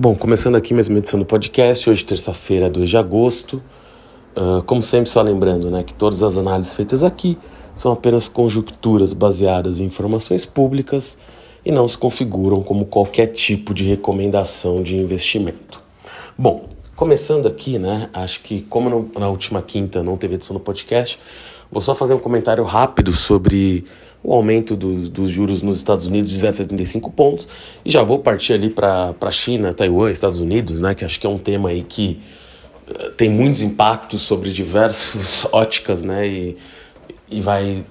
Bom, começando aqui mais uma edição do podcast, hoje terça-feira, 2 de agosto. Uh, como sempre, só lembrando né, que todas as análises feitas aqui são apenas conjecturas baseadas em informações públicas e não se configuram como qualquer tipo de recomendação de investimento. Bom, começando aqui, né, acho que como na última quinta não teve edição do podcast, vou só fazer um comentário rápido sobre o aumento do, dos juros nos Estados Unidos de 0,75 pontos. E já vou partir ali para a China, Taiwan, Estados Unidos, né, que acho que é um tema aí que uh, tem muitos impactos sobre diversas óticas, né, e, e vai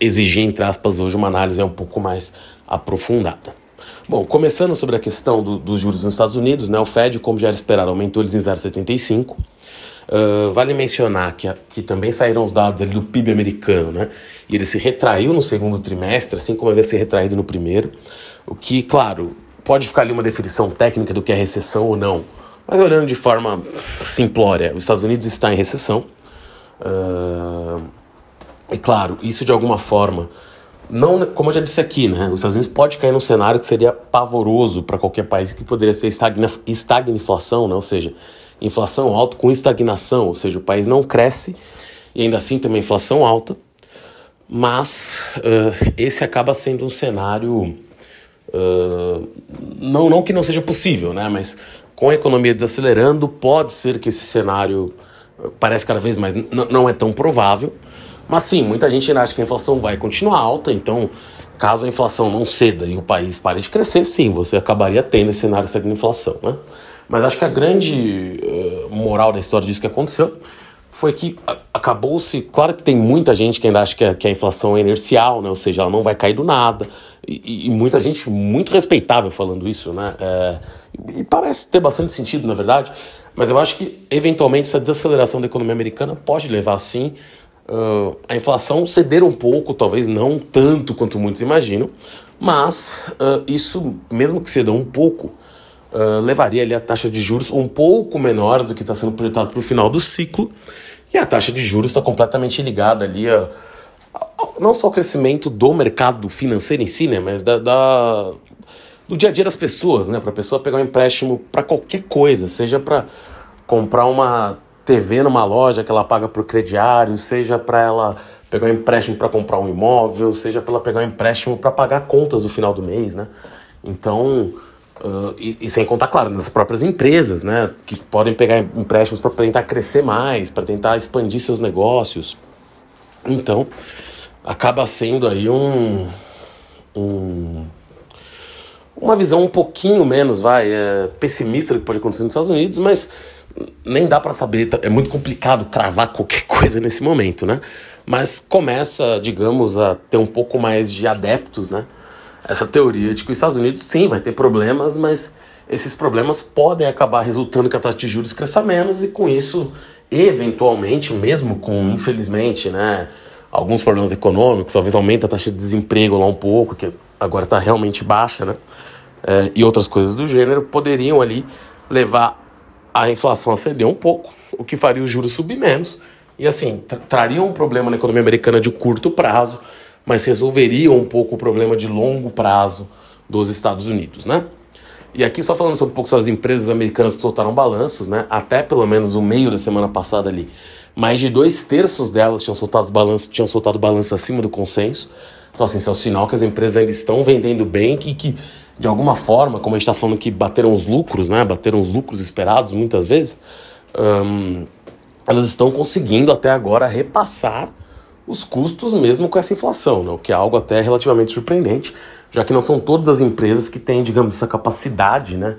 exigir, entre aspas, hoje uma análise um pouco mais aprofundada. Bom, começando sobre a questão do, dos juros nos Estados Unidos, né, o Fed, como já era esperado, aumentou eles em 0,75. Uh, vale mencionar que, que também saíram os dados do PIB americano, né? E ele se retraiu no segundo trimestre, assim como havia se retraído no primeiro. O que, claro, pode ficar ali uma definição técnica do que é recessão ou não. Mas olhando de forma simplória, os Estados Unidos está em recessão. Uh, e claro, isso de alguma forma, não, como eu já disse aqui, né? Os Estados Unidos pode cair num cenário que seria pavoroso para qualquer país, que poderia ser estagna, estagnação, né? Ou seja, inflação alta com estagnação, ou seja, o país não cresce e ainda assim tem uma inflação alta, mas uh, esse acaba sendo um cenário uh, não, não que não seja possível, né? Mas com a economia desacelerando, pode ser que esse cenário parece cada vez mais não é tão provável, mas sim, muita gente ainda acha que a inflação vai continuar alta, então caso a inflação não ceda e o país pare de crescer, sim, você acabaria tendo esse cenário de inflação, né? Mas acho que a grande uh, moral da história disso que aconteceu foi que acabou-se. Claro que tem muita gente que ainda acha que a, que a, inflação é inercial, né? ou seja, ela não vai cair do nada. E, e muita gente muito respeitável falando isso, né? É, e parece ter bastante sentido, na verdade. Mas eu acho que, eventualmente, essa desaceleração da economia americana pode levar, sim, uh, a inflação ceder um pouco, talvez não tanto quanto muitos imaginam, mas uh, isso, mesmo que ceda um pouco, uh, levaria ali a taxa de juros um pouco menores do que está sendo projetado para o final do ciclo. E a taxa de juros está completamente ligada ali a, a, não só ao crescimento do mercado financeiro em si, né, mas da, da do dia a dia das pessoas, né, para a pessoa pegar um empréstimo para qualquer coisa, seja para comprar uma TV numa loja que ela paga por crediário, seja para ela pegar um empréstimo para comprar um imóvel, seja para ela pegar um empréstimo para pagar contas no final do mês, né? Então, Uh, e, e, sem contar, claro, nas próprias empresas, né, que podem pegar empréstimos para tentar crescer mais, para tentar expandir seus negócios. Então, acaba sendo aí um, um uma visão um pouquinho menos, vai, é, pessimista do que pode acontecer nos Estados Unidos, mas nem dá para saber, tá, é muito complicado cravar qualquer coisa nesse momento, né? Mas começa, digamos, a ter um pouco mais de adeptos, né? Essa teoria de que os Estados Unidos sim vai ter problemas, mas esses problemas podem acabar resultando que a taxa de juros cresça menos e com isso, eventualmente, mesmo com, infelizmente, né, alguns problemas econômicos, talvez aumente a taxa de desemprego lá um pouco, que agora está realmente baixa, né, é, e outras coisas do gênero, poderiam ali levar a inflação a ceder um pouco, o que faria os juros subir menos, e assim, tra traria um problema na economia americana de curto prazo, mas resolveriam um pouco o problema de longo prazo dos Estados Unidos, né? E aqui só falando sobre um pouco sobre as empresas americanas que soltaram balanços, né? Até pelo menos o meio da semana passada ali, mais de dois terços delas tinham soltado balanços, tinham soltado balanços acima do consenso. Então, assim, isso é um sinal que as empresas ainda estão vendendo bem e que, de alguma forma, como a gente está falando que bateram os lucros, né? Bateram os lucros esperados muitas vezes, elas estão conseguindo até agora repassar os custos mesmo com essa inflação, né? o que é algo até relativamente surpreendente, já que não são todas as empresas que têm, digamos, essa capacidade né,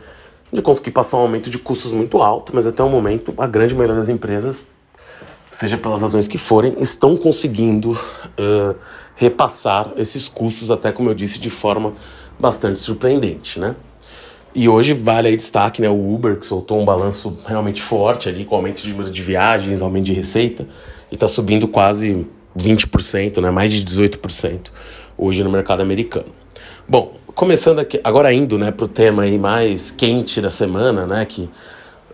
de conseguir passar um aumento de custos muito alto, mas até o momento a grande maioria das empresas, seja pelas razões que forem, estão conseguindo uh, repassar esses custos, até como eu disse, de forma bastante surpreendente. Né? E hoje vale aí destaque né, o Uber, que soltou um balanço realmente forte ali, com aumento de número de viagens, aumento de receita, e está subindo quase 20%, né, mais de 18% hoje no mercado americano. Bom, começando aqui, agora indo né, para o tema aí mais quente da semana, né, que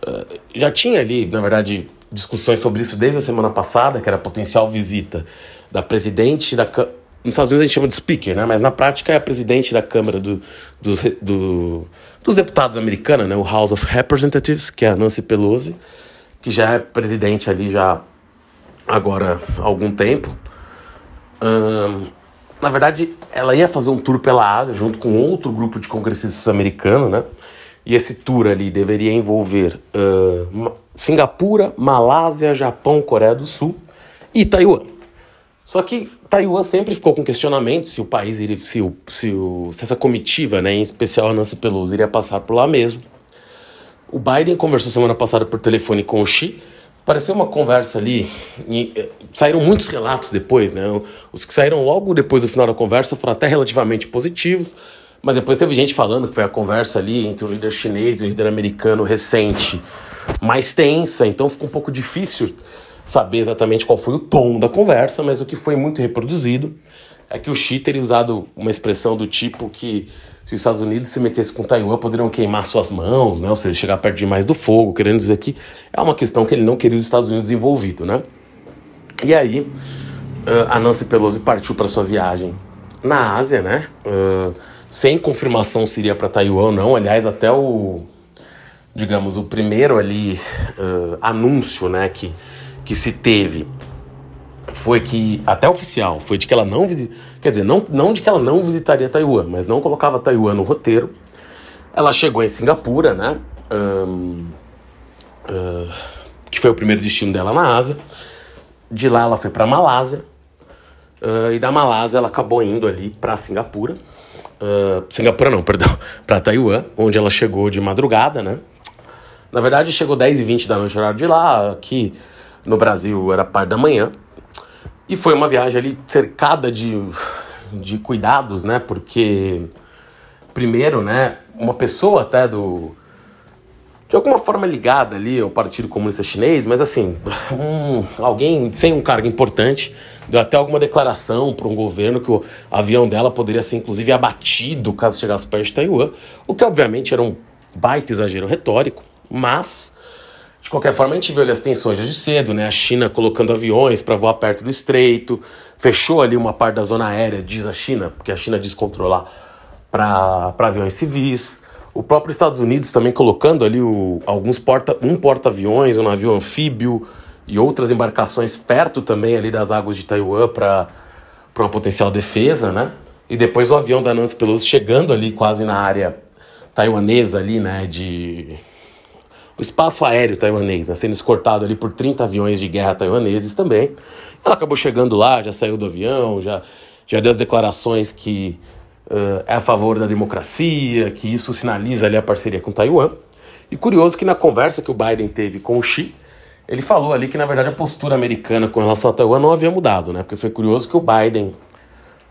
uh, já tinha ali, na verdade, discussões sobre isso desde a semana passada, que era a potencial visita da presidente da, nos Estados Unidos a gente chama de speaker, né? Mas na prática é a presidente da Câmara do, do, do, dos Deputados americana, né? O House of Representatives, que é a Nancy Pelosi, que já é presidente ali já agora há algum tempo. na verdade, ela ia fazer um tour pela Ásia junto com outro grupo de congressistas americanos, né? E esse tour ali deveria envolver Singapura, Malásia, Japão, Coreia do Sul e Taiwan. Só que Taiwan sempre ficou com questionamento se o país iria, se, o, se, o, se essa comitiva, né, em especial a Nancy Pelosi, iria passar por lá mesmo. O Biden conversou semana passada por telefone com o Xi. Pareceu uma conversa ali. E, eh, saíram muitos relatos depois, né? Os que saíram logo depois do final da conversa foram até relativamente positivos. Mas depois teve gente falando que foi a conversa ali entre o líder chinês e o líder americano recente mais tensa, então ficou um pouco difícil saber exatamente qual foi o tom da conversa, mas o que foi muito reproduzido é que o Xi teria usado uma expressão do tipo que se os Estados Unidos se metesse com Taiwan poderiam queimar suas mãos, né? ou seja, chegar perto demais do fogo, querendo dizer que é uma questão que ele não queria os Estados Unidos envolvido, né? E aí a Nancy Pelosi partiu para sua viagem na Ásia, né? Uh, sem confirmação se iria para Taiwan ou não. Aliás, até o, digamos, o primeiro ali uh, anúncio, né, que, que se teve foi que, até oficial, foi de que ela não quer dizer, não, não de que ela não visitaria Taiwan, mas não colocava Taiwan no roteiro. Ela chegou em Singapura, né, um, uh, que foi o primeiro destino dela na Ásia. De lá ela foi para Malásia, uh, e da Malásia ela acabou indo ali para Singapura, Uh, Singapura não, perdão, para Taiwan, onde ela chegou de madrugada, né? Na verdade, chegou 10 e 20 da noite, horário de lá, aqui no Brasil era parte da manhã. E foi uma viagem ali cercada de, de cuidados, né? Porque, primeiro, né, uma pessoa até do, de alguma forma ligada ali ao Partido Comunista Chinês, mas assim, um, alguém sem um cargo importante deu até alguma declaração para um governo que o avião dela poderia ser inclusive abatido caso chegasse perto de Taiwan, o que obviamente era um baita exagero retórico, mas de qualquer forma a gente viu ali as tensões de cedo, né? A China colocando aviões para voar perto do estreito, fechou ali uma parte da zona aérea, diz a China, porque a China diz controlar para aviões civis. O próprio Estados Unidos também colocando ali o, alguns porta, um porta-aviões, um navio anfíbio e outras embarcações perto também ali das águas de Taiwan para uma potencial defesa, né? E depois o avião da Nancy Pelosi chegando ali quase na área taiwanesa ali, né, de o espaço aéreo taiwanês, né, sendo escortado ali por 30 aviões de guerra taiwaneses também. Ela acabou chegando lá, já saiu do avião, já já deu as declarações que uh, é a favor da democracia, que isso sinaliza ali a parceria com Taiwan. E curioso que na conversa que o Biden teve com o Xi, ele falou ali que na verdade a postura americana com relação a Taiwan não havia mudado, né? Porque foi curioso que o Biden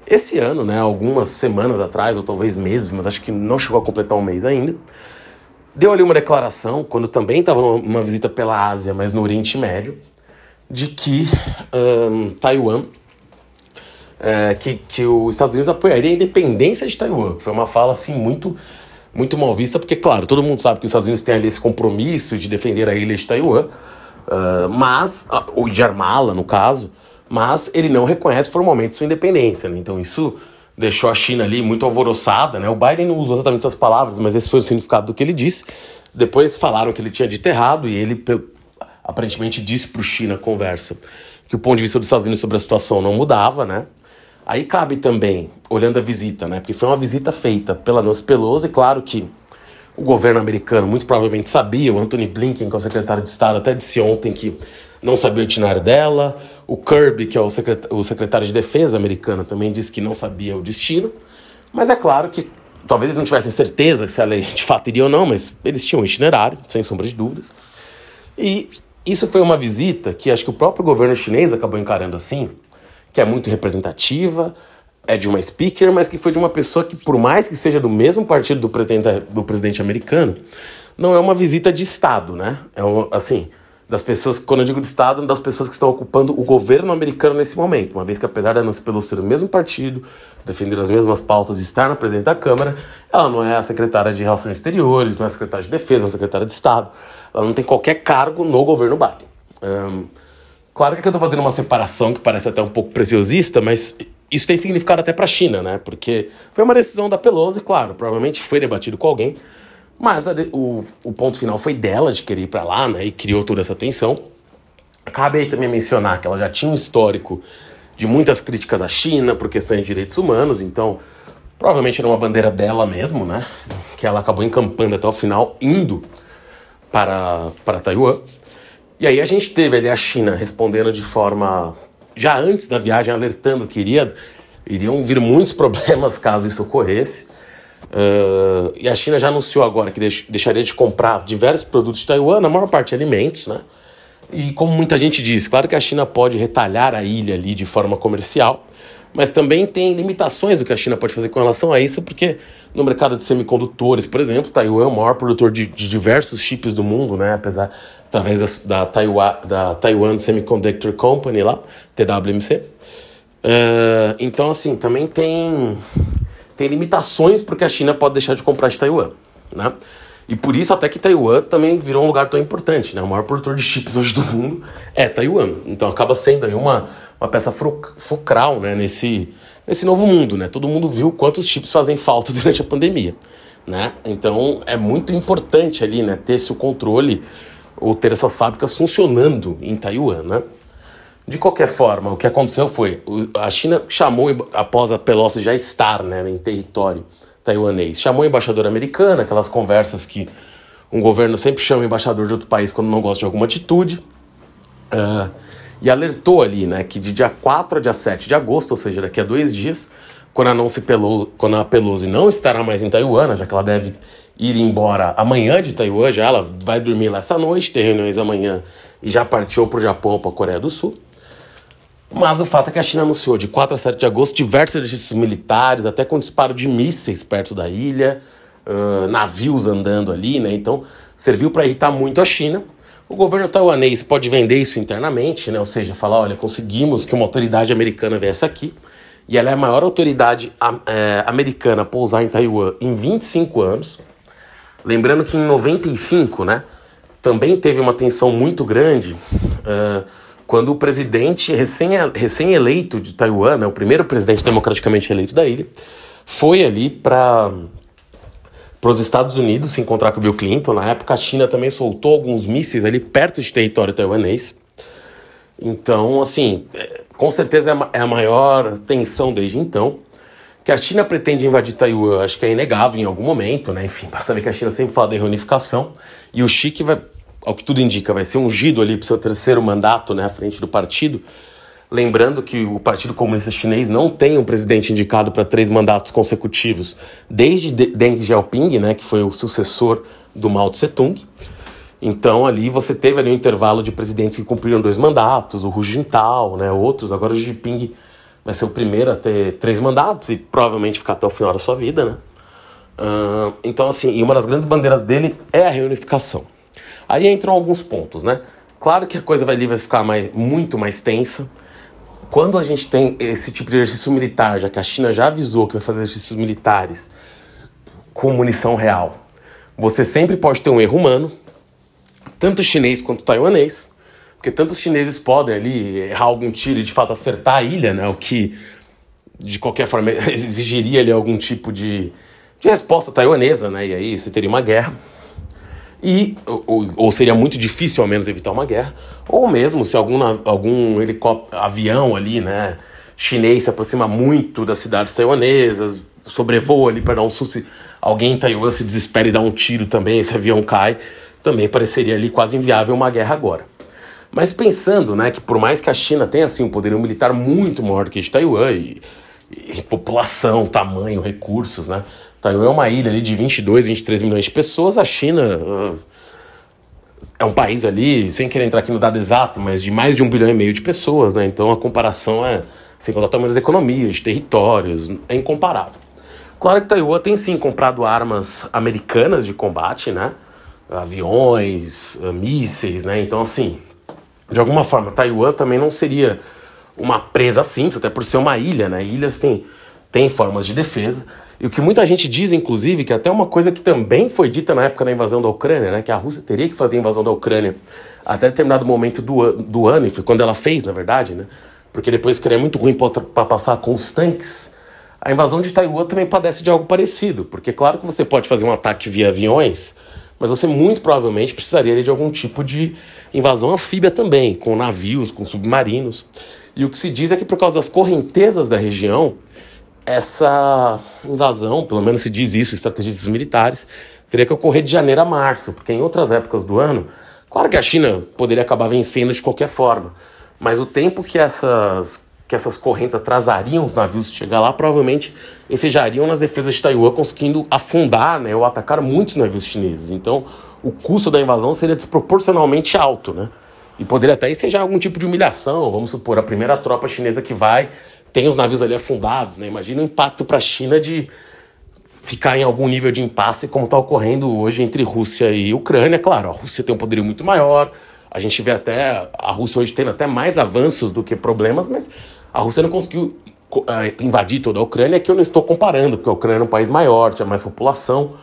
esse ano, né, algumas semanas atrás, ou talvez meses, mas acho que não chegou a completar um mês ainda, deu ali uma declaração, quando também estava numa visita pela Ásia, mas no Oriente Médio, de que um, Taiwan é, que, que os Estados Unidos apoiariam a independência de Taiwan. Foi uma fala assim muito muito mal vista, porque, claro, todo mundo sabe que os Estados Unidos têm ali esse compromisso de defender a ilha de Taiwan, uh, mas, ou de armá-la, no caso, mas ele não reconhece formalmente sua independência. Né? Então isso deixou a China ali muito alvoroçada. Né? O Biden não usou exatamente essas palavras, mas esse foi o significado do que ele disse. Depois falaram que ele tinha dito errado e ele aparentemente disse para o China conversa que o ponto de vista dos Estados Unidos sobre a situação não mudava, né? Aí cabe também, olhando a visita, né? Porque foi uma visita feita pela Nancy Pelosi, e claro que o governo americano muito provavelmente sabia, o Anthony Blinken, que é o secretário de Estado, até disse ontem que não sabia o itinerário dela, o Kirby, que é o, o secretário de Defesa americano, também disse que não sabia o destino, mas é claro que talvez eles não tivessem certeza se ela de fato iria ou não, mas eles tinham um itinerário, sem sombra de dúvidas. E isso foi uma visita que acho que o próprio governo chinês acabou encarando assim, que é muito representativa, é de uma speaker, mas que foi de uma pessoa que, por mais que seja do mesmo partido do presidente, do presidente americano, não é uma visita de Estado, né? É uma, assim, das pessoas, quando eu digo de Estado, das pessoas que estão ocupando o governo americano nesse momento, uma vez que apesar de Nancy Pelosi ser do mesmo partido, defender as mesmas pautas e estar na presidência da Câmara, ela não é a secretária de Relações Exteriores, não é a secretária de Defesa, não é a secretária de Estado, ela não tem qualquer cargo no governo Biden. Um, Claro que eu estou fazendo uma separação que parece até um pouco preciosista, mas isso tem significado até para a China, né? Porque foi uma decisão da Pelosi, claro, provavelmente foi debatido com alguém, mas a, o, o ponto final foi dela de querer ir para lá, né? E criou toda essa tensão. Cabe aí também mencionar que ela já tinha um histórico de muitas críticas à China por questões de direitos humanos, então provavelmente era uma bandeira dela mesmo, né? Que ela acabou encampando até o final, indo para, para Taiwan. E aí a gente teve ali a China respondendo de forma já antes da viagem alertando que iria, iriam vir muitos problemas caso isso ocorresse. Uh, e a China já anunciou agora que deix deixaria de comprar diversos produtos de Taiwan, na maior parte alimentos, né? E como muita gente diz, claro que a China pode retalhar a ilha ali de forma comercial, mas também tem limitações do que a China pode fazer com relação a isso, porque no mercado de semicondutores, por exemplo, Taiwan é o maior produtor de, de diversos chips do mundo, né? Apesar através da, da, Taiwan, da Taiwan Semiconductor Company lá, TWMC. Uh, é, então, assim, também tem, tem limitações porque a China pode deixar de comprar de Taiwan, né? E por isso até que Taiwan também virou um lugar tão importante, né? O maior produtor de chips hoje do mundo é Taiwan. Então acaba sendo aí uma, uma peça fulcral, né? Nesse, nesse novo mundo, né? Todo mundo viu quantos chips fazem falta durante a pandemia, né? Então é muito importante ali, né? Ter esse controle ou ter essas fábricas funcionando em Taiwan, né? De qualquer forma, o que aconteceu foi a China chamou após a Pelosi já estar, né, em território taiwanês, chamou a embaixadora americana, aquelas conversas que um governo sempre chama o embaixador de outro país quando não gosta de alguma atitude, uh, e alertou ali, né, que de dia 4 a dia 7 de agosto, ou seja, daqui a dois dias, quando a, Nancy Pelosi, quando a Pelosi não estará mais em Taiwan, já que ela deve ir embora amanhã de Taiwan, já ela vai dormir lá essa noite, ter reuniões amanhã e já partiu para o Japão para a Coreia do Sul. Mas o fato é que a China anunciou de 4 a 7 de agosto diversos exercícios militares, até com disparo de mísseis perto da ilha, uh, navios andando ali, né? Então serviu para irritar muito a China. O governo taiwanês pode vender isso internamente, né? ou seja, falar: olha, conseguimos que uma autoridade americana viesse aqui, e ela é a maior autoridade é, americana a pousar em Taiwan em 25 anos. Lembrando que em 95, né, também teve uma tensão muito grande uh, quando o presidente recém-eleito recém de Taiwan, né, o primeiro presidente democraticamente eleito da ilha, foi ali para para os Estados Unidos se encontrar com o Bill Clinton. Na época, a China também soltou alguns mísseis ali perto de território taiwanês. Então, assim, é, com certeza é a maior tensão desde então. Que a China pretende invadir Taiwan, acho que é inegável em algum momento, né? Enfim, basta ver que a China sempre fala da reunificação. E o Xi, que vai, ao que tudo indica, vai ser ungido ali para o seu terceiro mandato, né, à frente do partido. Lembrando que o Partido Comunista Chinês não tem um presidente indicado para três mandatos consecutivos desde Deng Xiaoping, né, que foi o sucessor do Mao Tse-tung. Então ali você teve ali um intervalo de presidentes que cumpriram dois mandatos, o Hu Jintao, né, outros. Agora o Xi Jinping vai ser o primeiro a ter três mandatos e provavelmente ficar até o final da sua vida, né? Uh, então, assim, e uma das grandes bandeiras dele é a reunificação. Aí entram alguns pontos, né? Claro que a coisa vai, ali ficar mais, muito mais tensa. Quando a gente tem esse tipo de exercício militar, já que a China já avisou que vai fazer exercícios militares com munição real, você sempre pode ter um erro humano, tanto chinês quanto taiwanês. Porque tanto os chineses podem ali errar algum tiro e de fato acertar a ilha, né? O que de qualquer forma exigiria ali algum tipo de, de resposta taiwanesa, né? E aí você teria uma guerra. E, ou, ou, seria muito difícil ao menos evitar uma guerra, ou mesmo se algum, algum helicóptero, avião ali, né, chinês se aproxima muito das cidades taiwanesas, sobrevoa ali para dar um susto, alguém em Taiwan se desespera e dá um tiro também, esse avião cai, também pareceria ali quase inviável uma guerra agora. Mas pensando, né, que por mais que a China tenha assim um poderio militar muito maior do que de Taiwan e, e população, tamanho, recursos, né? Taiwan é uma ilha ali de 22, 23 milhões de pessoas, a China uh, é um país ali, sem querer entrar aqui no dado exato, mas de mais de um bilhão e meio de pessoas, né? Então a comparação é, sem contar tamanho das economias, territórios, é incomparável. Claro que Taiwan tem sim comprado armas americanas de combate, né? Aviões, uh, mísseis, né? Então assim, de alguma forma, Taiwan também não seria uma presa simples, até por ser uma ilha, né? Ilhas têm, têm formas de defesa. E o que muita gente diz, inclusive, que até uma coisa que também foi dita na época da invasão da Ucrânia, né? Que a Rússia teria que fazer a invasão da Ucrânia até determinado momento do, do ano, e foi quando ela fez, na verdade, né? porque depois que é muito ruim para passar com os tanques, a invasão de Taiwan também padece de algo parecido, porque claro que você pode fazer um ataque via aviões, mas você muito provavelmente precisaria de algum tipo de invasão anfíbia também, com navios, com submarinos. E o que se diz é que por causa das correntezas da região, essa invasão, pelo menos se diz isso, estrategistas militares, teria que ocorrer de janeiro a março, porque em outras épocas do ano, claro que a China poderia acabar vencendo de qualquer forma, mas o tempo que essas, que essas correntes atrasariam os navios de chegar lá, provavelmente ensejariam nas defesas de Taiwan, conseguindo afundar né, ou atacar muitos navios chineses. Então, o custo da invasão seria desproporcionalmente alto, né? E poderia até ensejar algum tipo de humilhação. Vamos supor, a primeira tropa chinesa que vai tem os navios ali afundados, né? Imagina o impacto para a China de ficar em algum nível de impasse como está ocorrendo hoje entre Rússia e Ucrânia. Claro, a Rússia tem um poderio muito maior, a gente vê até a Rússia hoje tendo até mais avanços do que problemas, mas a Rússia não conseguiu uh, invadir toda a Ucrânia, que eu não estou comparando, porque a Ucrânia é um país maior, tinha mais população,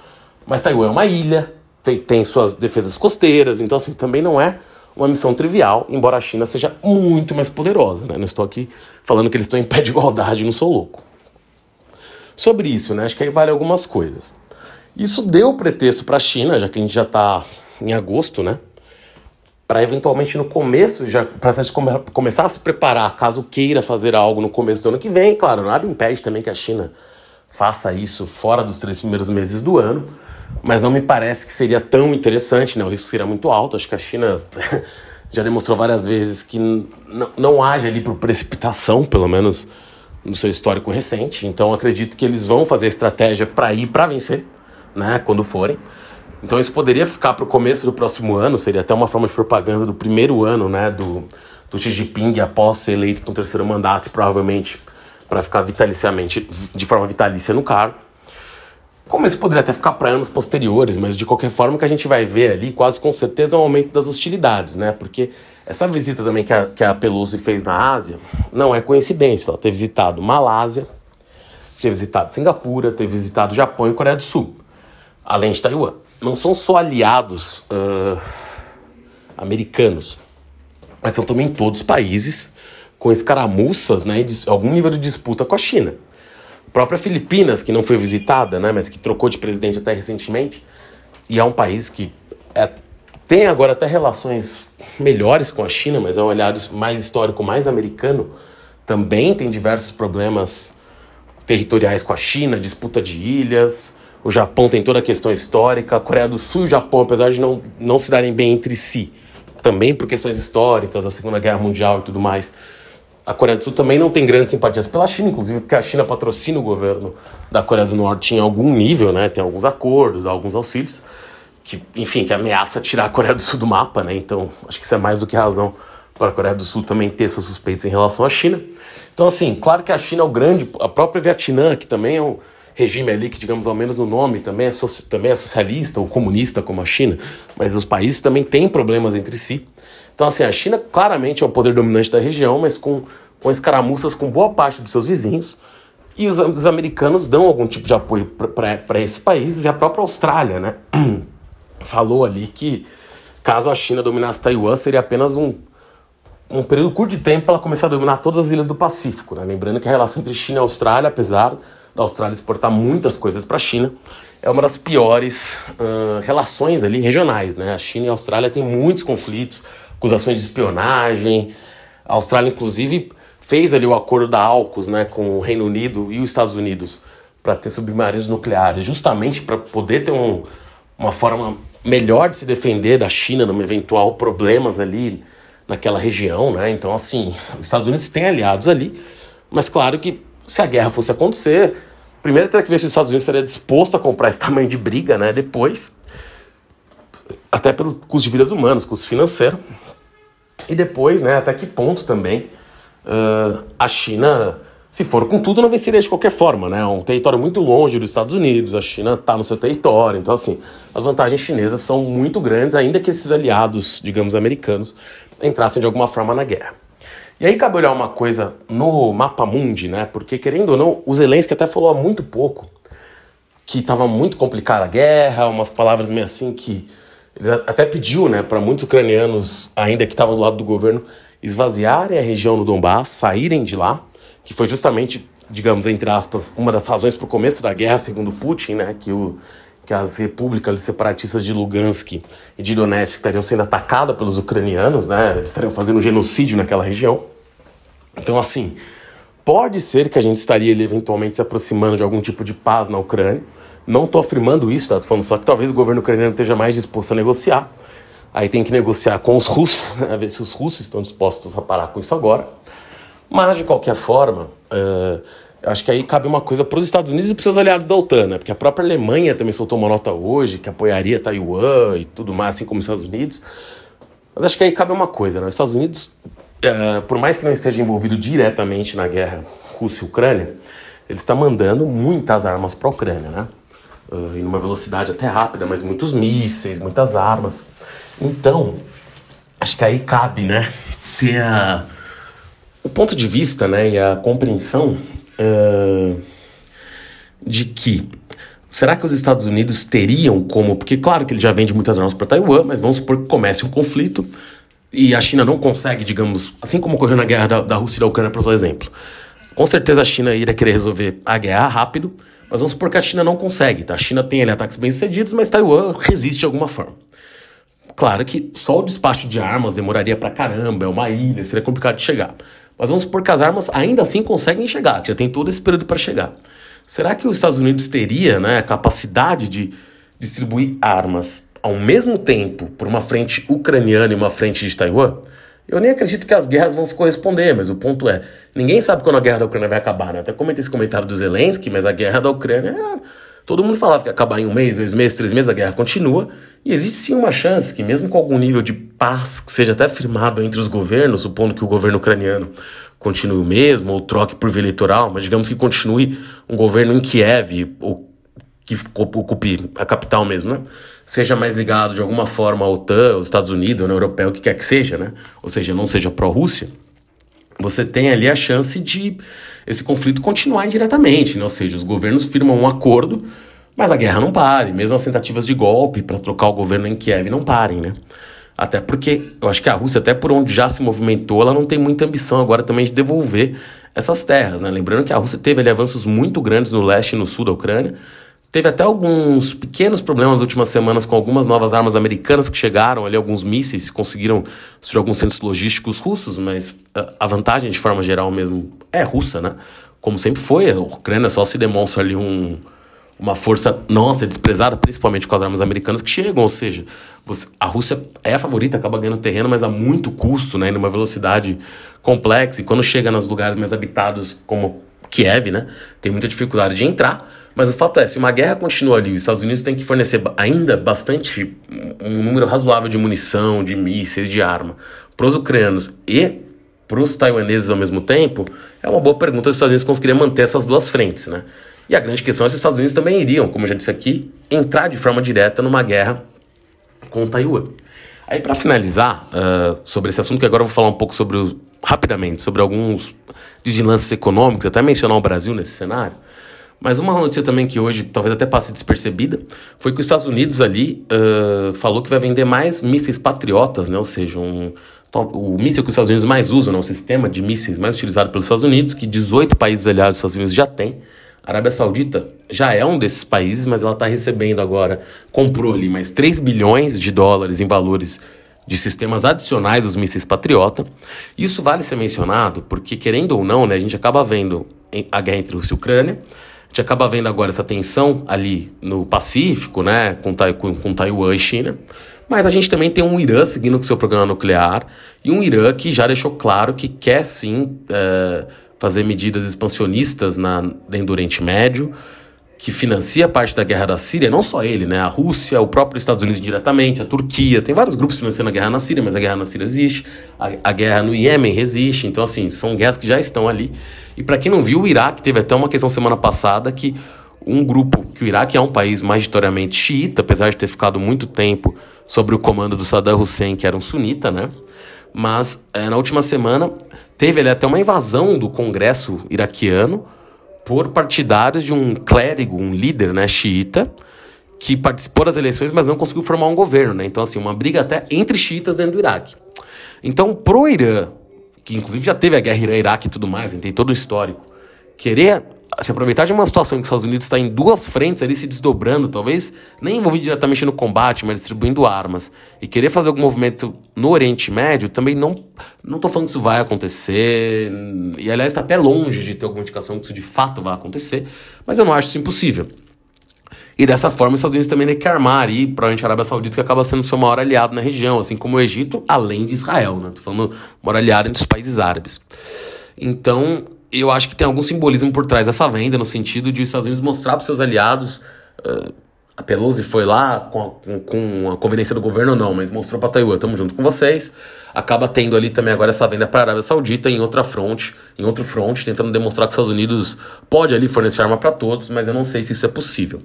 mas Taiwan é uma ilha, tem, tem suas defesas costeiras, então assim, também não é uma missão trivial, embora a China seja muito mais poderosa. Né? Não estou aqui falando que eles estão em pé de igualdade, não sou louco. Sobre isso, né, acho que aí vale algumas coisas. Isso deu pretexto para a China, já que a gente já está em agosto, né? Para eventualmente no começo, já para come, começar a se preparar, caso queira fazer algo no começo do ano que vem. Claro, nada impede também que a China faça isso fora dos três primeiros meses do ano mas não me parece que seria tão interessante, né? o risco seria muito alto. Acho que a China já demonstrou várias vezes que não age ali por precipitação, pelo menos no seu histórico recente. Então acredito que eles vão fazer estratégia para ir para vencer, né? quando forem. Então isso poderia ficar para o começo do próximo ano, seria até uma forma de propaganda do primeiro ano né? do, do Xi Jinping após ser eleito com o terceiro mandato provavelmente para ficar vitaliciamente, de forma vitalícia no cargo. Como isso poderia até ficar para anos posteriores, mas de qualquer forma que a gente vai ver ali, quase com certeza, é um aumento das hostilidades, né? Porque essa visita também que a, que a Pelosi fez na Ásia não é coincidência. Ela ter visitado Malásia, ter visitado Singapura, ter visitado Japão e Coreia do Sul, além de Taiwan. Não são só aliados uh, americanos, mas são também todos países com escaramuças, né, de algum nível de disputa com a China própria Filipinas, que não foi visitada, né, mas que trocou de presidente até recentemente, e é um país que é, tem agora até relações melhores com a China, mas é um olhar mais histórico, mais americano, também tem diversos problemas territoriais com a China, disputa de ilhas. O Japão tem toda a questão histórica. A Coreia do Sul e o Japão, apesar de não, não se darem bem entre si, também por questões históricas, a Segunda Guerra Mundial e tudo mais, a Coreia do Sul também não tem grandes simpatias pela China, inclusive porque a China patrocina o governo da Coreia do Norte em algum nível, né? Tem alguns acordos, alguns auxílios, que, enfim, que ameaça tirar a Coreia do Sul do mapa, né? Então, acho que isso é mais do que razão para a Coreia do Sul também ter seus suspeitos em relação à China. Então, assim, claro que a China é o grande, a própria Vietnã, que também é um regime ali que, digamos, ao menos no nome, também é, também é socialista ou comunista como a China, mas os países também têm problemas entre si. Então, assim, a China claramente é o poder dominante da região, mas com, com escaramuças com boa parte dos seus vizinhos. E os, os americanos dão algum tipo de apoio para esses países. E a própria Austrália, né? Falou ali que caso a China dominasse Taiwan, seria apenas um, um período curto de tempo para ela começar a dominar todas as ilhas do Pacífico. Né? Lembrando que a relação entre China e Austrália, apesar da Austrália exportar muitas coisas para a China, é uma das piores uh, relações ali regionais. Né? A China e a Austrália têm muitos conflitos acusações de espionagem. A Austrália, inclusive, fez ali o acordo da AUKUS né, com o Reino Unido e os Estados Unidos para ter submarinos nucleares, justamente para poder ter um, uma forma melhor de se defender da China num eventual problemas ali naquela região, né? Então, assim, os Estados Unidos têm aliados ali, mas claro que se a guerra fosse acontecer, primeiro teria que ver se os Estados Unidos estaria disposto a comprar esse tamanho de briga, né? Depois, até pelo custo de vidas humanas, custo financeiro. E depois, né, até que ponto também uh, a China, se for com tudo, não venceria de qualquer forma, né? É um território muito longe dos Estados Unidos, a China está no seu território, então assim, as vantagens chinesas são muito grandes, ainda que esses aliados, digamos, americanos, entrassem de alguma forma na guerra. E aí cabe olhar uma coisa no mapa mundi, né? Porque querendo ou não, o Zelensky até falou há muito pouco que estava muito complicada a guerra, umas palavras meio assim que ele até pediu, né, para muitos ucranianos, ainda que estavam do lado do governo, esvaziarem a região do Donbass, saírem de lá, que foi justamente, digamos, entre aspas, uma das razões para o começo da guerra, segundo Putin, né, que, o, que as repúblicas separatistas de Lugansk e de Donetsk estariam sendo atacadas pelos ucranianos, né, eles estariam fazendo genocídio naquela região. Então, assim, pode ser que a gente estaria eventualmente se aproximando de algum tipo de paz na Ucrânia. Não estou afirmando isso, tá? Falando só que talvez o governo ucraniano esteja mais disposto a negociar. Aí tem que negociar com os russos, né? ver se os russos estão dispostos a parar com isso agora. Mas, de qualquer forma, uh, acho que aí cabe uma coisa para os Estados Unidos e para os seus aliados da OTAN, né? Porque a própria Alemanha também soltou uma nota hoje que apoiaria Taiwan e tudo mais, assim como os Estados Unidos. Mas acho que aí cabe uma coisa, né? Os Estados Unidos, uh, por mais que não esteja envolvido diretamente na guerra Rússia e Ucrânia, ele está mandando muitas armas para a Ucrânia, né? Uh, em uma velocidade até rápida, mas muitos mísseis, muitas armas. Então, acho que aí cabe, né, ter a, o ponto de vista, né, e a compreensão uh, de que será que os Estados Unidos teriam como, porque claro que ele já vende muitas armas para Taiwan, mas vamos supor que comece um conflito e a China não consegue, digamos, assim como ocorreu na guerra da, da Rússia e da Ucrânia, para usar exemplo. Com certeza a China iria querer resolver a guerra rápido, mas vamos supor que a China não consegue, tá? A China tem ali ataques bem-sucedidos, mas Taiwan resiste de alguma forma. Claro que só o despacho de armas demoraria pra caramba, é uma ilha, seria complicado de chegar. Mas vamos supor que as armas ainda assim conseguem chegar, que já tem todo esse período para chegar. Será que os Estados Unidos teria né, a capacidade de distribuir armas ao mesmo tempo por uma frente ucraniana e uma frente de Taiwan? Eu nem acredito que as guerras vão se corresponder, mas o ponto é, ninguém sabe quando a guerra da Ucrânia vai acabar, né? Até comentei esse comentário do Zelensky, mas a guerra da Ucrânia, todo mundo falava que ia acabar em um mês, dois meses, três meses, a guerra continua, e existe sim uma chance que, mesmo com algum nível de paz que seja até firmado entre os governos, supondo que o governo ucraniano continue o mesmo, ou troque por via eleitoral, mas digamos que continue um governo em Kiev, ou que ocupe a capital mesmo, né? Seja mais ligado de alguma forma à OTAN, aos Estados Unidos, ou na Europeia, o que quer que seja, né? Ou seja, não seja pró-Rússia, você tem ali a chance de esse conflito continuar indiretamente, né? Ou seja, os governos firmam um acordo mas a guerra não pare, mesmo as tentativas de golpe para trocar o governo em Kiev não parem, né? Até porque eu acho que a Rússia, até por onde já se movimentou, ela não tem muita ambição agora também de devolver essas terras, né? Lembrando que a Rússia teve ali, avanços muito grandes no leste e no sul da Ucrânia, Teve até alguns pequenos problemas nas últimas semanas com algumas novas armas americanas que chegaram ali, alguns mísseis conseguiram destruir alguns centros logísticos russos, mas a vantagem de forma geral mesmo é russa, né? Como sempre foi, a Ucrânia só se demonstra ali um, uma força nossa desprezada, principalmente com as armas americanas que chegam, ou seja, você, a Rússia é a favorita, acaba ganhando terreno, mas a muito custo, né, numa velocidade complexa, e quando chega nos lugares mais habitados como Kiev, né, tem muita dificuldade de entrar, mas o fato é, se uma guerra continua ali, os Estados Unidos têm que fornecer ainda bastante, um número razoável de munição, de mísseis, de arma, para os ucranianos e para os taiwaneses ao mesmo tempo, é uma boa pergunta se os Estados Unidos conseguiriam manter essas duas frentes, né? E a grande questão é se os Estados Unidos também iriam, como eu já disse aqui, entrar de forma direta numa guerra com Taiwan. Aí, para finalizar uh, sobre esse assunto, que agora eu vou falar um pouco sobre o, rapidamente sobre alguns deslances econômicos, até mencionar o Brasil nesse cenário. Mas uma notícia também que hoje talvez até passe despercebida foi que os Estados Unidos ali uh, falou que vai vender mais mísseis patriotas, né? Ou seja, um, o míssil que os Estados Unidos mais usam, né? o sistema de mísseis mais utilizado pelos Estados Unidos, que 18 países aliados dos Estados Unidos já têm. A Arábia Saudita já é um desses países, mas ela está recebendo agora, comprou ali mais 3 bilhões de dólares em valores de sistemas adicionais dos mísseis Patriota. Isso vale ser mencionado porque, querendo ou não, né, a gente acaba vendo a guerra entre Rússia e Ucrânia, gente acaba vendo agora essa tensão ali no Pacífico, né, com, com, com Taiwan e China, mas a gente também tem um Irã seguindo com seu programa nuclear e um Irã que já deixou claro que quer sim. Uh, fazer medidas expansionistas na, dentro do Oriente Médio, que financia parte da guerra da Síria, não só ele, né? A Rússia, o próprio Estados Unidos diretamente, a Turquia, tem vários grupos financiando a guerra na Síria, mas a guerra na Síria existe, a, a guerra no Iêmen existe, então assim, são guerras que já estão ali. E para quem não viu, o Iraque teve até uma questão semana passada que um grupo, que o Iraque é um país majoritariamente xiita, apesar de ter ficado muito tempo sobre o comando do Saddam Hussein, que era um sunita, né? Mas é, na última semana teve ali, até uma invasão do Congresso iraquiano por partidários de um clérigo, um líder né, xiita, que participou das eleições, mas não conseguiu formar um governo. Né? Então, assim, uma briga até entre xiitas dentro do Iraque. Então, pro Irã que inclusive já teve a guerra Iraque e tudo mais, tem todo o histórico, querer se aproveitar de uma situação em que os Estados Unidos está em duas frentes ali se desdobrando, talvez nem envolvido diretamente no combate, mas distribuindo armas, e querer fazer algum movimento no Oriente Médio, também não não estou falando que isso vai acontecer, e aliás está até longe de ter alguma indicação que isso de fato vai acontecer, mas eu não acho isso impossível. E dessa forma, os Estados Unidos também tem que armar ali, provavelmente a Arábia Saudita, que acaba sendo seu maior aliado na região, assim como o Egito, além de Israel, né? Tô falando maior aliado entre os países árabes. Então, eu acho que tem algum simbolismo por trás dessa venda, no sentido de os Estados Unidos mostrar para seus aliados. Uh, a Pelosi foi lá com a, com a conveniência do governo ou não, mas mostrou para Taiwan, estamos junto com vocês. Acaba tendo ali também agora essa venda para a Arábia Saudita em outra fronte, em outro front, tentando demonstrar que os Estados Unidos pode ali fornecer arma para todos, mas eu não sei se isso é possível.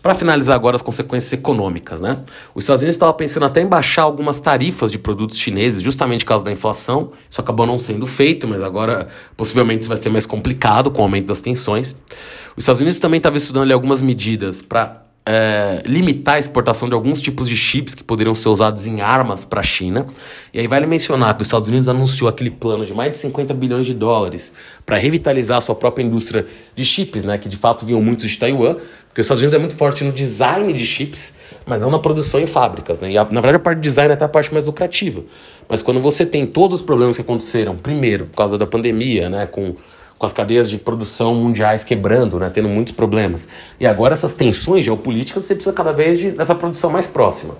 Para finalizar agora as consequências econômicas, né? Os Estados Unidos estavam pensando até em baixar algumas tarifas de produtos chineses, justamente por causa da inflação. Isso acabou não sendo feito, mas agora possivelmente isso vai ser mais complicado com o aumento das tensões. Os Estados Unidos também estavam estudando ali, algumas medidas para é, limitar a exportação de alguns tipos de chips que poderiam ser usados em armas para a China. E aí vale mencionar que os Estados Unidos anunciou aquele plano de mais de 50 bilhões de dólares para revitalizar a sua própria indústria de chips, né, que de fato vinham muitos de Taiwan, porque os Estados Unidos é muito forte no design de chips, mas não na produção em fábricas. Né? E a, na verdade a parte de design é até a parte mais lucrativa. Mas quando você tem todos os problemas que aconteceram, primeiro por causa da pandemia, né, com com as cadeias de produção mundiais quebrando, né, tendo muitos problemas. E agora essas tensões geopolíticas, você precisa cada vez de, dessa produção mais próxima.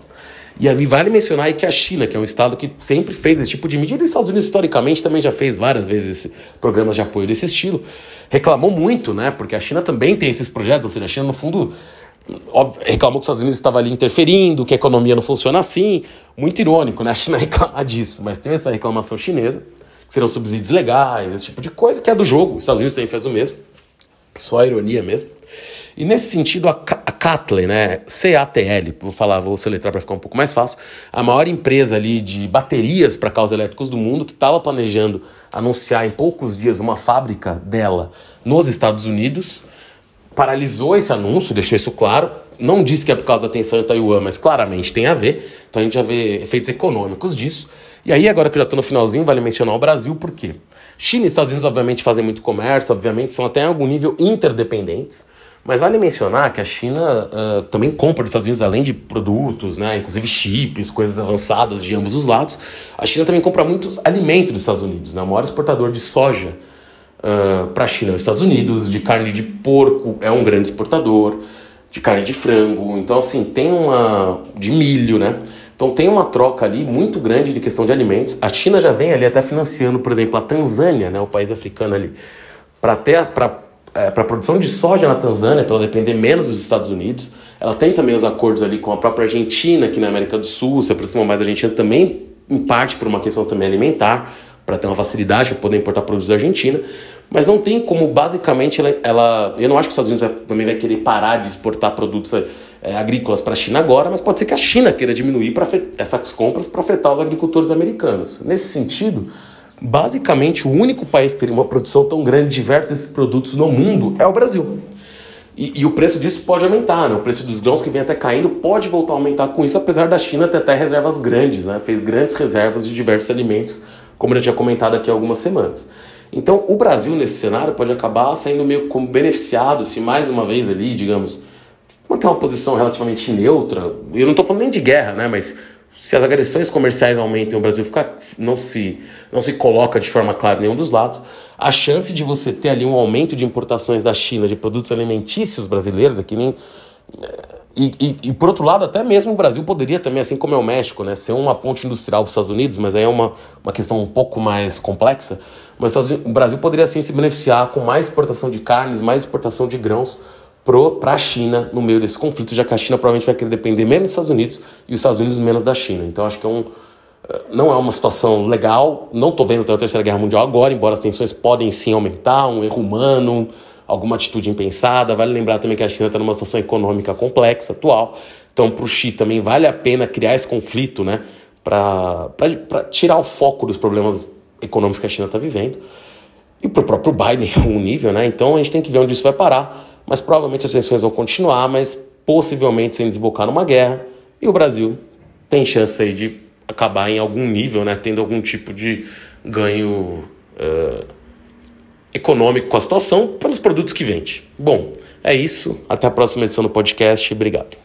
E ali vale mencionar aí que a China, que é um estado que sempre fez esse tipo de medida, e os Estados Unidos historicamente também já fez várias vezes programas de apoio desse estilo, reclamou muito, né? Porque a China também tem esses projetos, ou seja, a China no fundo reclamou que os Estados Unidos estava ali interferindo, que a economia não funciona assim. Muito irônico, né? A China reclamar disso, mas tem essa reclamação chinesa que serão subsídios legais, esse tipo de coisa, que é do jogo. Os Estados Unidos também fez o mesmo. Só ironia mesmo. E nesse sentido, a, a Catley, né, C-A-T-L, vou falar, vou soletrar para ficar um pouco mais fácil, a maior empresa ali de baterias para carros elétricos do mundo, que estava planejando anunciar em poucos dias uma fábrica dela nos Estados Unidos, paralisou esse anúncio, deixou isso claro. Não disse que é por causa da tensão em Taiwan, mas claramente tem a ver. Então a gente já vê efeitos econômicos disso. E aí, agora que eu já estou no finalzinho, vale mencionar o Brasil, por quê? China e Estados Unidos, obviamente, fazem muito comércio, obviamente, são até em algum nível interdependentes. Mas vale mencionar que a China uh, também compra dos Estados Unidos, além de produtos, né, inclusive chips, coisas avançadas de ambos os lados. A China também compra muitos alimentos dos Estados Unidos. Né? O maior exportador de soja uh, para a China é os Estados Unidos, de carne de porco é um grande exportador, de carne de frango. Então, assim, tem uma. de milho, né? Então tem uma troca ali muito grande de questão de alimentos. A China já vem ali até financiando, por exemplo, a Tanzânia, né, o país africano ali, para ter para para produção de soja na Tanzânia, para ela depender menos dos Estados Unidos. Ela tem também os acordos ali com a própria Argentina, aqui na América do Sul, se aproxima mais da Argentina também, em parte por uma questão também alimentar, para ter uma facilidade para poder importar produtos da Argentina. Mas não tem como, basicamente, ela, ela, Eu não acho que os Estados Unidos vai, também vai querer parar de exportar produtos é, agrícolas para a China agora, mas pode ser que a China queira diminuir essas compras para afetar os agricultores americanos. Nesse sentido, basicamente o único país que teria uma produção tão grande de diversos produtos no mundo é o Brasil. E, e, o preço disso pode aumentar, né? O preço dos grãos que vem até caindo pode voltar a aumentar com isso, apesar da China ter até reservas grandes, né? Fez grandes reservas de diversos alimentos, como eu já tinha comentado aqui há algumas semanas. Então, o Brasil nesse cenário pode acabar saindo meio como beneficiado se mais uma vez ali, digamos, manter uma posição relativamente neutra. Eu não estou falando nem de guerra, né? Mas se as agressões comerciais aumentam e o Brasil ficar, não, se, não se coloca de forma clara nenhum dos lados, a chance de você ter ali um aumento de importações da China de produtos alimentícios brasileiros, aqui nem. E, e, e, por outro lado, até mesmo o Brasil poderia também, assim como é o México, né, ser uma ponte industrial para os Estados Unidos, mas aí é uma, uma questão um pouco mais complexa. Mas o Brasil poderia sim se beneficiar com mais exportação de carnes, mais exportação de grãos para a China no meio desse conflito, já que a China provavelmente vai querer depender menos dos Estados Unidos e os Estados Unidos menos da China. Então acho que é um, eh, não é uma situação legal. Não estou vendo a Terceira Guerra Mundial agora, embora as tensões podem sim aumentar, um erro humano, alguma atitude impensada. Vale lembrar também que a China está numa situação econômica complexa atual. Então, para o Xi também vale a pena criar esse conflito, né? Para tirar o foco dos problemas econômicos que a China está vivendo. E para o próprio Biden é um nível, né? Então a gente tem que ver onde isso vai parar mas provavelmente as tensões vão continuar, mas possivelmente sem desembocar numa guerra. E o Brasil tem chance aí de acabar em algum nível, né, tendo algum tipo de ganho uh, econômico com a situação pelos produtos que vende. Bom, é isso. Até a próxima edição do podcast. Obrigado.